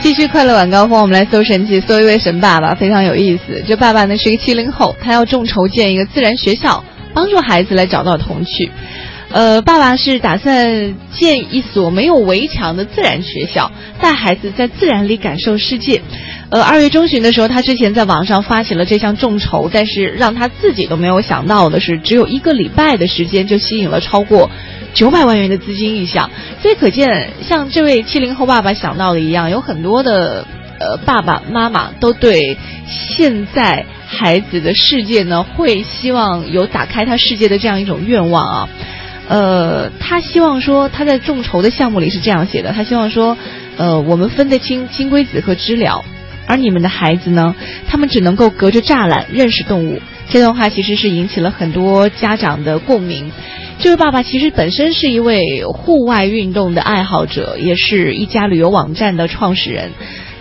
继续快乐晚高峰，我们来搜神奇，搜一位神爸爸，非常有意思。这爸爸呢是一个七零后，他要众筹建一个自然学校，帮助孩子来找到童趣。呃，爸爸是打算建一所没有围墙的自然学校，带孩子在自然里感受世界。呃，二月中旬的时候，他之前在网上发起了这项众筹，但是让他自己都没有想到的是，只有一个礼拜的时间就吸引了超过九百万元的资金意向。所以可见，像这位七零后爸爸想到的一样，有很多的呃爸爸妈妈都对现在孩子的世界呢，会希望有打开他世界的这样一种愿望啊。呃，他希望说他在众筹的项目里是这样写的，他希望说，呃，我们分得清金龟子和知了，而你们的孩子呢，他们只能够隔着栅栏认识动物。这段话其实是引起了很多家长的共鸣。这位爸爸其实本身是一位户外运动的爱好者，也是一家旅游网站的创始人。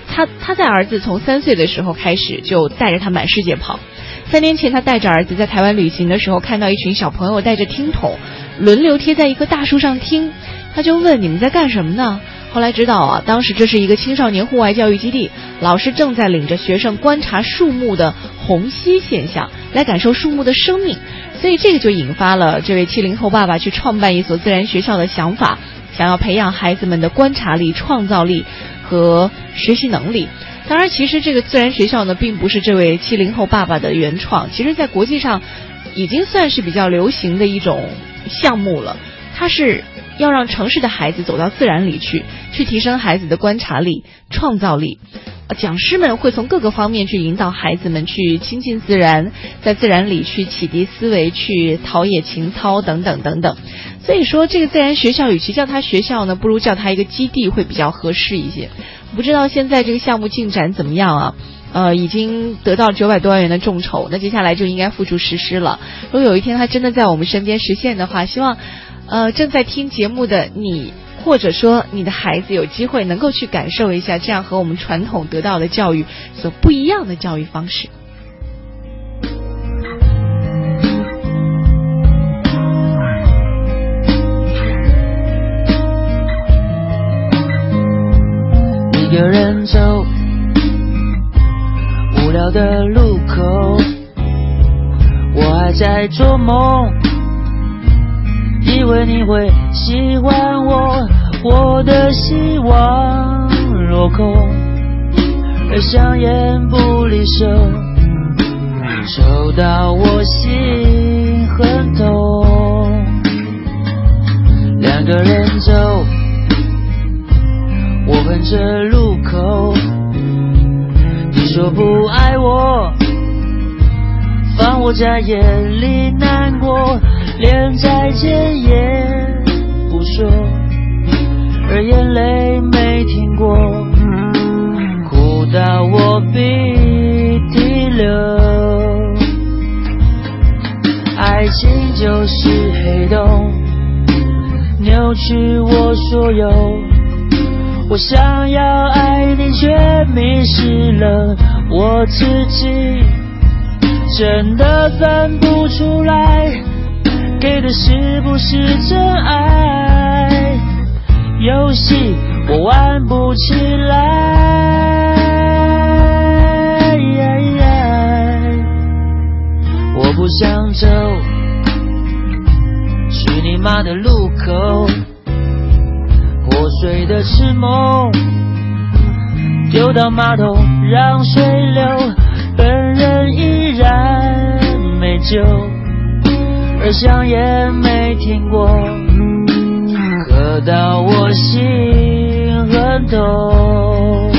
他他在儿子从三岁的时候开始就带着他满世界跑。三年前他带着儿子在台湾旅行的时候，看到一群小朋友带着听筒。轮流贴在一棵大树上听，他就问你们在干什么呢？后来知道啊，当时这是一个青少年户外教育基地，老师正在领着学生观察树木的虹吸现象，来感受树木的生命。所以这个就引发了这位七零后爸爸去创办一所自然学校的想法，想要培养孩子们的观察力、创造力和学习能力。当然，其实这个自然学校呢，并不是这位七零后爸爸的原创，其实在国际上已经算是比较流行的一种。项目了，它是要让城市的孩子走到自然里去，去提升孩子的观察力、创造力。讲师们会从各个方面去引导孩子们去亲近自然，在自然里去启迪思维、去陶冶情操等等等等。所以说，这个自然学校与其叫它学校呢，不如叫它一个基地会比较合适一些。不知道现在这个项目进展怎么样啊？呃，已经得到九百多万元的众筹，那接下来就应该付诸实施了。如果有一天他真的在我们身边实现的话，希望，呃，正在听节目的你，或者说你的孩子有机会能够去感受一下这样和我们传统得到的教育所不一样的教育方式。一个人走。的路口，我还在做梦，以为你会喜欢我，我的希望落空，而香烟不离手，抽到我心很痛。两个人走，我哼着路。说不爱我，放我在眼里难过，连再见也不说，而眼泪没停过，哭到我鼻涕流。爱情就是黑洞，扭曲我所有。我想要爱你，却迷失了我自己，真的分不出来，给的是不是真爱？游戏我玩不起来，我不想走，去你妈的路口。醉的痴梦，丢到马桶让水流，本人依然没救，而香烟没停过，喝到我心很痛。